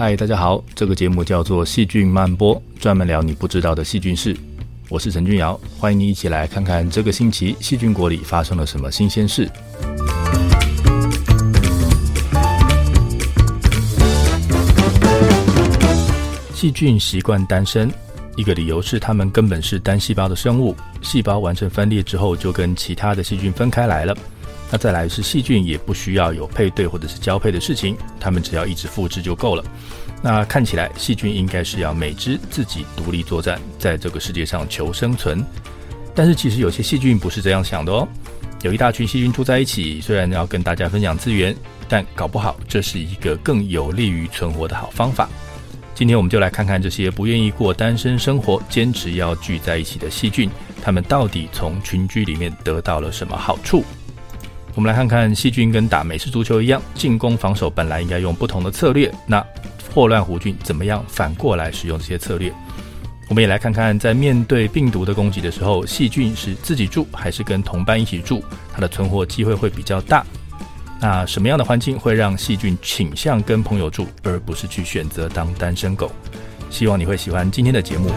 嗨，大家好，这个节目叫做《细菌漫播》，专门聊你不知道的细菌事。我是陈君尧，欢迎你一起来看看这个星期细菌国里发生了什么新鲜事。细菌习惯单身，一个理由是它们根本是单细胞的生物，细胞完成分裂之后就跟其他的细菌分开来了。那再来是细菌也不需要有配对或者是交配的事情，它们只要一直复制就够了。那看起来细菌应该是要每只自己独立作战，在这个世界上求生存。但是其实有些细菌不是这样想的哦。有一大群细菌住在一起，虽然要跟大家分享资源，但搞不好这是一个更有利于存活的好方法。今天我们就来看看这些不愿意过单身生活、坚持要聚在一起的细菌，它们到底从群居里面得到了什么好处。我们来看看细菌跟打美式足球一样，进攻防守本来应该用不同的策略。那霍乱弧菌怎么样反过来使用这些策略？我们也来看看，在面对病毒的攻击的时候，细菌是自己住还是跟同伴一起住，它的存活机会会比较大。那什么样的环境会让细菌倾向跟朋友住，而不是去选择当单身狗？希望你会喜欢今天的节目。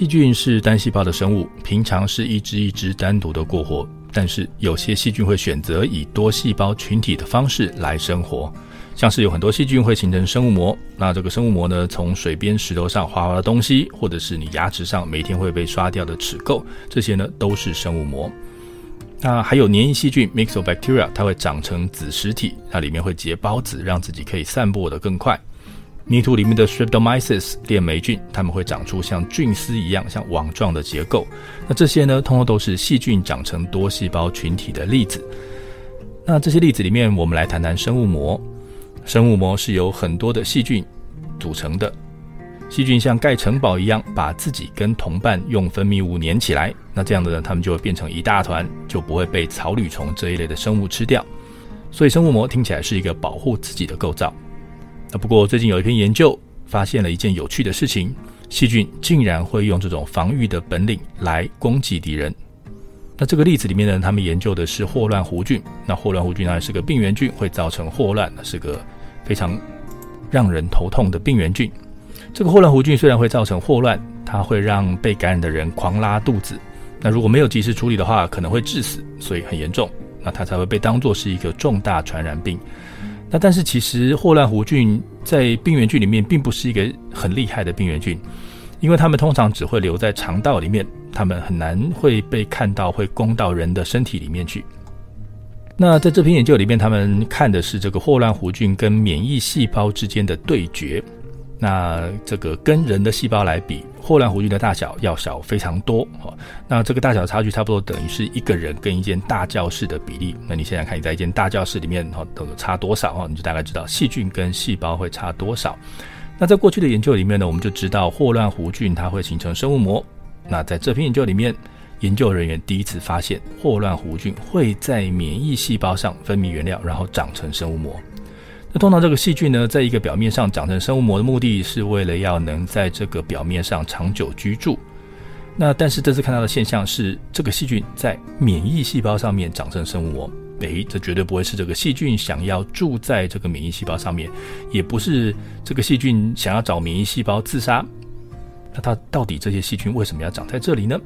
细菌是单细胞的生物，平常是一只一只单独的过活。但是有些细菌会选择以多细胞群体的方式来生活，像是有很多细菌会形成生物膜。那这个生物膜呢，从水边石头上滑滑的东西，或者是你牙齿上每天会被刷掉的齿垢，这些呢都是生物膜。那还有粘液细菌 （mixobacteria），它会长成子实体，它里面会结孢子，让自己可以散播得更快。泥土里面的 Streptomyces 链霉菌，它们会长出像菌丝一样、像网状的结构。那这些呢，通通都是细菌长成多细胞群体的例子。那这些例子里面，我们来谈谈生物膜。生物膜是由很多的细菌组成的。细菌像盖城堡一样，把自己跟同伴用分泌物粘起来。那这样的呢，它们就会变成一大团，就不会被草履虫这一类的生物吃掉。所以，生物膜听起来是一个保护自己的构造。那不过最近有一篇研究发现了一件有趣的事情，细菌竟然会用这种防御的本领来攻击敌人。那这个例子里面呢，他们研究的是霍乱弧菌。那霍乱弧菌呢是个病原菌，会造成霍乱，是个非常让人头痛的病原菌。这个霍乱弧菌虽然会造成霍乱，它会让被感染的人狂拉肚子。那如果没有及时处理的话，可能会致死，所以很严重。那它才会被当作是一个重大传染病。那但是其实霍乱弧菌在病原菌里面并不是一个很厉害的病原菌，因为它们通常只会留在肠道里面，它们很难会被看到会攻到人的身体里面去。那在这篇研究里面，他们看的是这个霍乱弧菌跟免疫细胞之间的对决。那这个跟人的细胞来比，霍乱弧菌的大小要小非常多。那这个大小差距差不多等于是一个人跟一间大教室的比例。那你现在看你在一间大教室里面哈，都有差多少哈，你就大概知道细菌跟细胞会差多少。那在过去的研究里面呢，我们就知道霍乱弧菌它会形成生物膜。那在这篇研究里面，研究人员第一次发现霍乱弧菌会在免疫细胞上分泌原料，然后长成生物膜。那通常这个细菌呢，在一个表面上长成生物膜的目的是为了要能在这个表面上长久居住。那但是这次看到的现象是，这个细菌在免疫细胞上面长成生物膜。诶，这绝对不会是这个细菌想要住在这个免疫细胞上面，也不是这个细菌想要找免疫细胞自杀。那它到底这些细菌为什么要长在这里呢？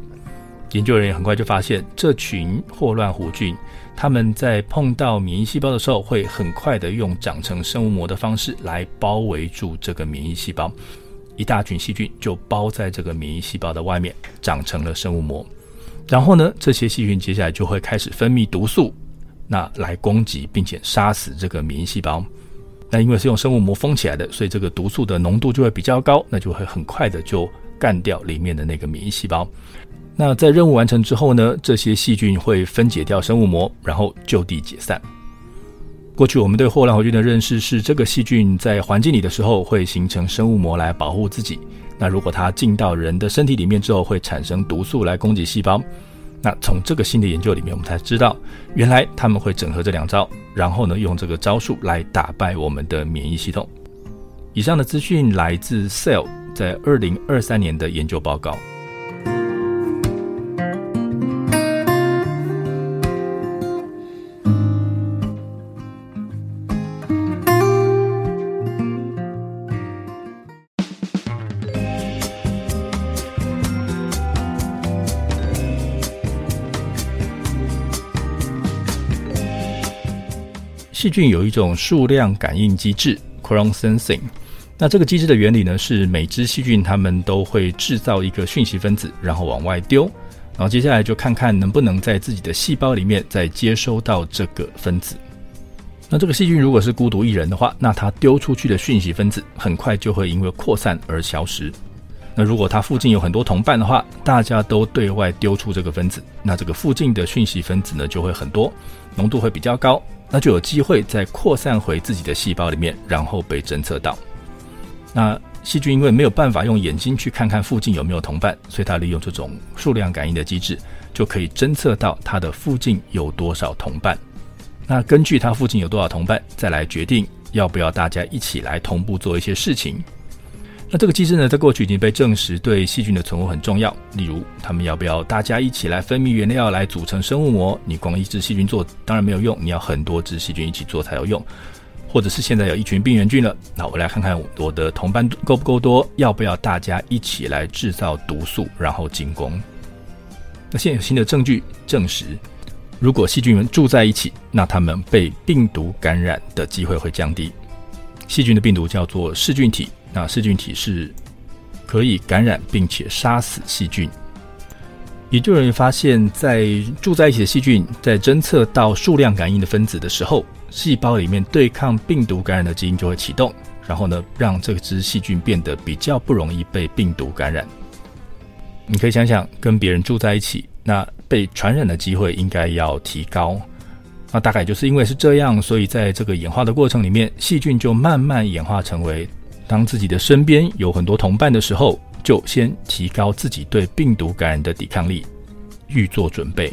研究人员很快就发现，这群霍乱弧菌，他们在碰到免疫细胞的时候，会很快的用长成生物膜的方式来包围住这个免疫细胞。一大群细菌就包在这个免疫细胞的外面，长成了生物膜。然后呢，这些细菌接下来就会开始分泌毒素，那来攻击并且杀死这个免疫细胞。那因为是用生物膜封起来的，所以这个毒素的浓度就会比较高，那就会很快的就干掉里面的那个免疫细胞。那在任务完成之后呢，这些细菌会分解掉生物膜，然后就地解散。过去我们对霍乱弧菌的认识是，这个细菌在环境里的时候会形成生物膜来保护自己。那如果它进到人的身体里面之后，会产生毒素来攻击细胞。那从这个新的研究里面，我们才知道，原来他们会整合这两招，然后呢，用这个招数来打败我们的免疫系统。以上的资讯来自 Cell 在二零二三年的研究报告。细菌有一种数量感应机制 （Chrome Sensing）。那这个机制的原理呢，是每只细菌它们都会制造一个讯息分子，然后往外丢，然后接下来就看看能不能在自己的细胞里面再接收到这个分子。那这个细菌如果是孤独一人的话，那它丢出去的讯息分子很快就会因为扩散而消失。那如果它附近有很多同伴的话，大家都对外丢出这个分子，那这个附近的讯息分子呢就会很多，浓度会比较高。那就有机会再扩散回自己的细胞里面，然后被侦测到。那细菌因为没有办法用眼睛去看看附近有没有同伴，所以它利用这种数量感应的机制，就可以侦测到它的附近有多少同伴。那根据它附近有多少同伴，再来决定要不要大家一起来同步做一些事情。那这个机制呢，在过去已经被证实对细菌的存活很重要。例如，他们要不要大家一起来分泌原料来组成生物膜？你光一只细菌做当然没有用，你要很多只细菌一起做才有用。或者是现在有一群病原菌了，那我来看看我的同伴够不够多，要不要大家一起来制造毒素，然后进攻？那现在有新的证据证实，如果细菌们住在一起，那他们被病毒感染的机会会降低。细菌的病毒叫做噬菌体。那噬菌体是可以感染并且杀死细菌。研究人员发现，在住在一起的细菌在侦测到数量感应的分子的时候，细胞里面对抗病毒感染的基因就会启动，然后呢，让这只细菌变得比较不容易被病毒感染。你可以想想，跟别人住在一起，那被传染的机会应该要提高。那大概就是因为是这样，所以在这个演化的过程里面，细菌就慢慢演化成为。当自己的身边有很多同伴的时候，就先提高自己对病毒感染的抵抗力，预做准备。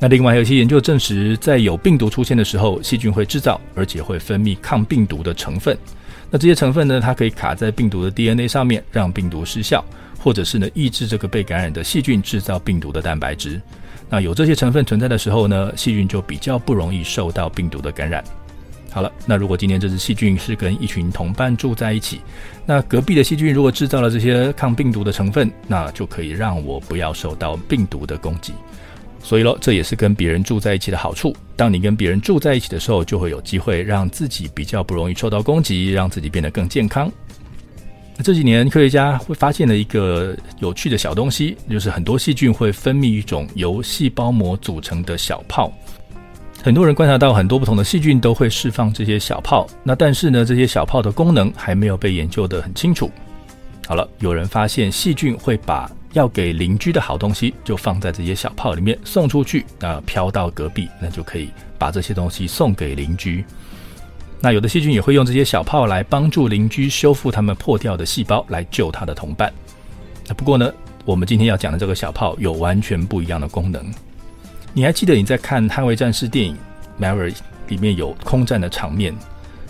那另外还有一些研究证实，在有病毒出现的时候，细菌会制造而且会分泌抗病毒的成分。那这些成分呢，它可以卡在病毒的 DNA 上面，让病毒失效，或者是呢抑制这个被感染的细菌制造病毒的蛋白质。那有这些成分存在的时候呢，细菌就比较不容易受到病毒的感染。好了，那如果今天这只细菌是跟一群同伴住在一起，那隔壁的细菌如果制造了这些抗病毒的成分，那就可以让我不要受到病毒的攻击。所以喽，这也是跟别人住在一起的好处。当你跟别人住在一起的时候，就会有机会让自己比较不容易受到攻击，让自己变得更健康。那这几年科学家会发现了一个有趣的小东西，就是很多细菌会分泌一种由细胞膜组成的小泡。很多人观察到很多不同的细菌都会释放这些小泡，那但是呢，这些小泡的功能还没有被研究得很清楚。好了，有人发现细菌会把要给邻居的好东西就放在这些小泡里面送出去，那飘到隔壁，那就可以把这些东西送给邻居。那有的细菌也会用这些小泡来帮助邻居修复他们破掉的细胞，来救他的同伴。那不过呢，我们今天要讲的这个小泡有完全不一样的功能。你还记得你在看《捍卫战士》电影《Maverick》里面有空战的场面？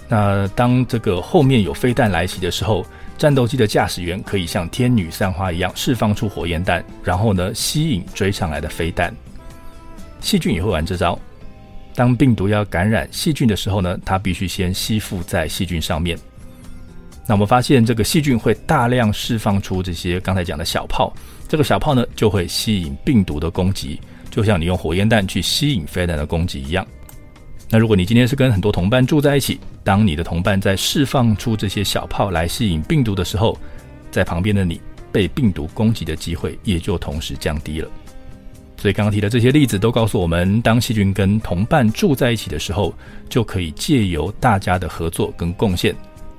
那当这个后面有飞弹来袭的时候，战斗机的驾驶员可以像天女散花一样释放出火焰弹，然后呢吸引追上来的飞弹。细菌也会玩这招。当病毒要感染细菌的时候呢，它必须先吸附在细菌上面。那我们发现这个细菌会大量释放出这些刚才讲的小炮，这个小炮呢就会吸引病毒的攻击。就像你用火焰弹去吸引飞弹的攻击一样。那如果你今天是跟很多同伴住在一起，当你的同伴在释放出这些小炮来吸引病毒的时候，在旁边的你被病毒攻击的机会也就同时降低了。所以刚刚提的这些例子都告诉我们，当细菌跟同伴住在一起的时候，就可以借由大家的合作跟贡献，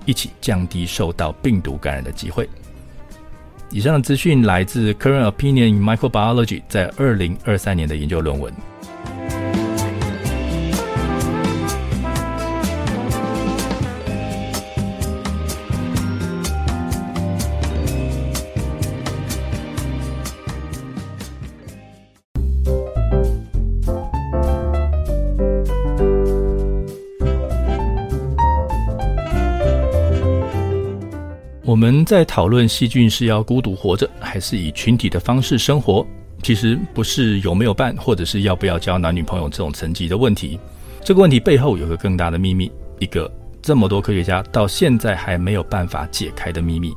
一起降低受到病毒感染的机会。以上的资讯来自《Current Opinion in Microbiology》在二零二三年的研究论文。我们在讨论细菌是要孤独活着，还是以群体的方式生活，其实不是有没有伴，或者是要不要交男女朋友这种层级的问题。这个问题背后有个更大的秘密，一个这么多科学家到现在还没有办法解开的秘密。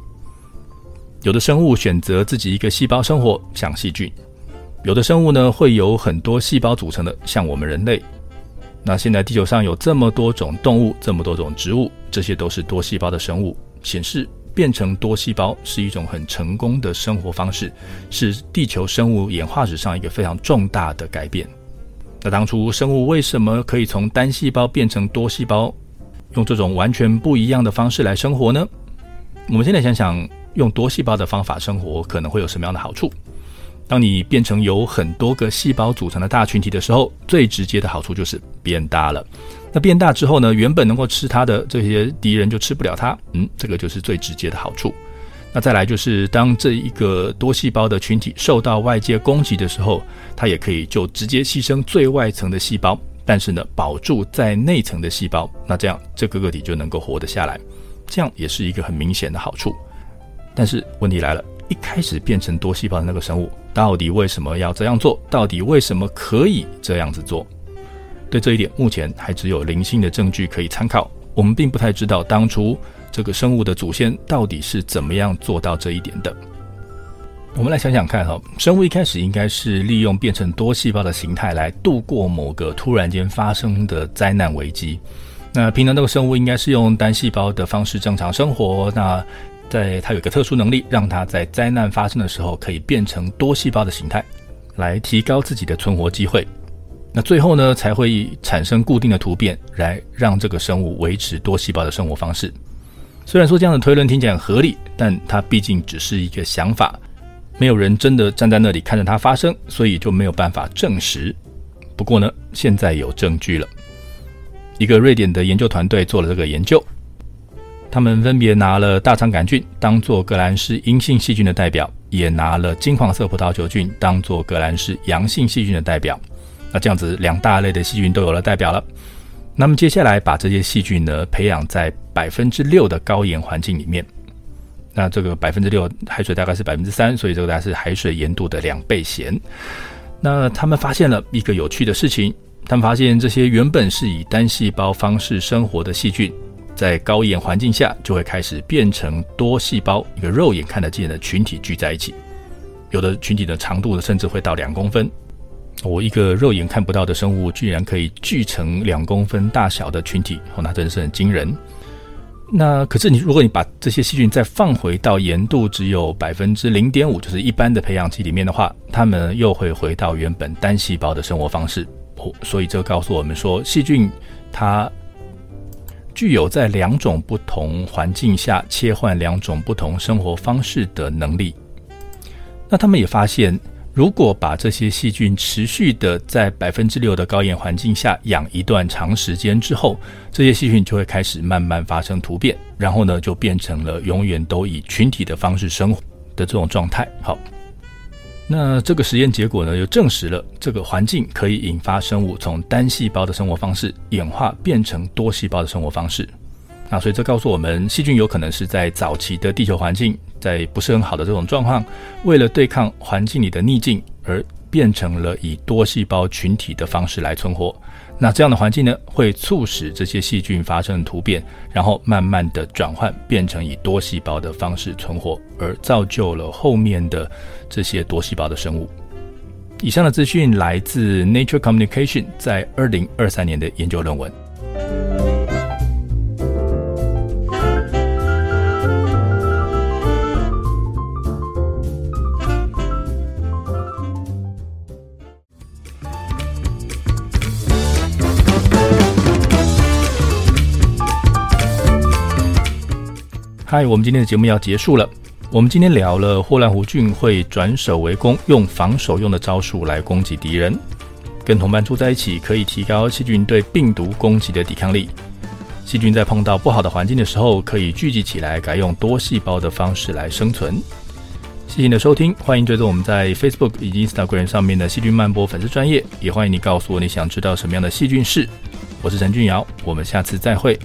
有的生物选择自己一个细胞生活，像细菌；有的生物呢，会由很多细胞组成的，像我们人类。那现在地球上有这么多种动物，这么多种植物，这些都是多细胞的生物，显示变成多细胞是一种很成功的生活方式，是地球生物演化史上一个非常重大的改变。那当初生物为什么可以从单细胞变成多细胞，用这种完全不一样的方式来生活呢？我们现在想想，用多细胞的方法生活可能会有什么样的好处？当你变成由很多个细胞组成的大群体的时候，最直接的好处就是变大了。那变大之后呢，原本能够吃它的这些敌人就吃不了它。嗯，这个就是最直接的好处。那再来就是，当这一个多细胞的群体受到外界攻击的时候，它也可以就直接牺牲最外层的细胞，但是呢，保住在内层的细胞。那这样这个个体就能够活得下来。这样也是一个很明显的好处。但是问题来了。一开始变成多细胞的那个生物，到底为什么要这样做？到底为什么可以这样子做？对这一点，目前还只有零星的证据可以参考。我们并不太知道当初这个生物的祖先到底是怎么样做到这一点的。我们来想想看哈，生物一开始应该是利用变成多细胞的形态来度过某个突然间发生的灾难危机。那平常这个生物应该是用单细胞的方式正常生活。那在它有一个特殊能力，让它在灾难发生的时候可以变成多细胞的形态，来提高自己的存活机会。那最后呢，才会产生固定的突变，来让这个生物维持多细胞的生活方式。虽然说这样的推论听起来很合理，但它毕竟只是一个想法，没有人真的站在那里看着它发生，所以就没有办法证实。不过呢，现在有证据了，一个瑞典的研究团队做了这个研究。他们分别拿了大肠杆菌当做革兰氏阴性细菌的代表，也拿了金黄色葡萄球菌当做革兰氏阳性细菌的代表。那这样子两大类的细菌都有了代表了。那么接下来把这些细菌呢培养在百分之六的高盐环境里面。那这个百分之六海水大概是百分之三，所以这个大概是海水盐度的两倍咸。那他们发现了一个有趣的事情，他们发现这些原本是以单细胞方式生活的细菌。在高盐环境下，就会开始变成多细胞，一个肉眼看得见的群体聚在一起。有的群体的长度，甚至会到两公分。我一个肉眼看不到的生物，居然可以聚成两公分大小的群体，哦，那真是很惊人。那可是你，如果你把这些细菌再放回到盐度只有百分之零点五，就是一般的培养基里面的话，它们又会回到原本单细胞的生活方式。哦，所以这告诉我们说，细菌它。具有在两种不同环境下切换两种不同生活方式的能力。那他们也发现，如果把这些细菌持续的在百分之六的高盐环境下养一段长时间之后，这些细菌就会开始慢慢发生突变，然后呢，就变成了永远都以群体的方式生活的这种状态。好。那这个实验结果呢，又证实了这个环境可以引发生物从单细胞的生活方式演化变成多细胞的生活方式。那所以这告诉我们，细菌有可能是在早期的地球环境，在不是很好的这种状况，为了对抗环境里的逆境而变成了以多细胞群体的方式来存活。那这样的环境呢，会促使这些细菌发生突变，然后慢慢的转换，变成以多细胞的方式存活，而造就了后面的这些多细胞的生物。以上的资讯来自 Nature Communication 在二零二三年的研究论文。嗨，我们今天的节目要结束了。我们今天聊了霍乱弧菌会转守为攻，用防守用的招数来攻击敌人。跟同伴住在一起，可以提高细菌对病毒攻击的抵抗力。细菌在碰到不好的环境的时候，可以聚集起来，改用多细胞的方式来生存。谢谢你的收听，欢迎追踪我们在 Facebook 以及 Instagram 上面的细菌漫播粉丝专业，也欢迎你告诉我你想知道什么样的细菌事。我是陈俊尧，我们下次再会。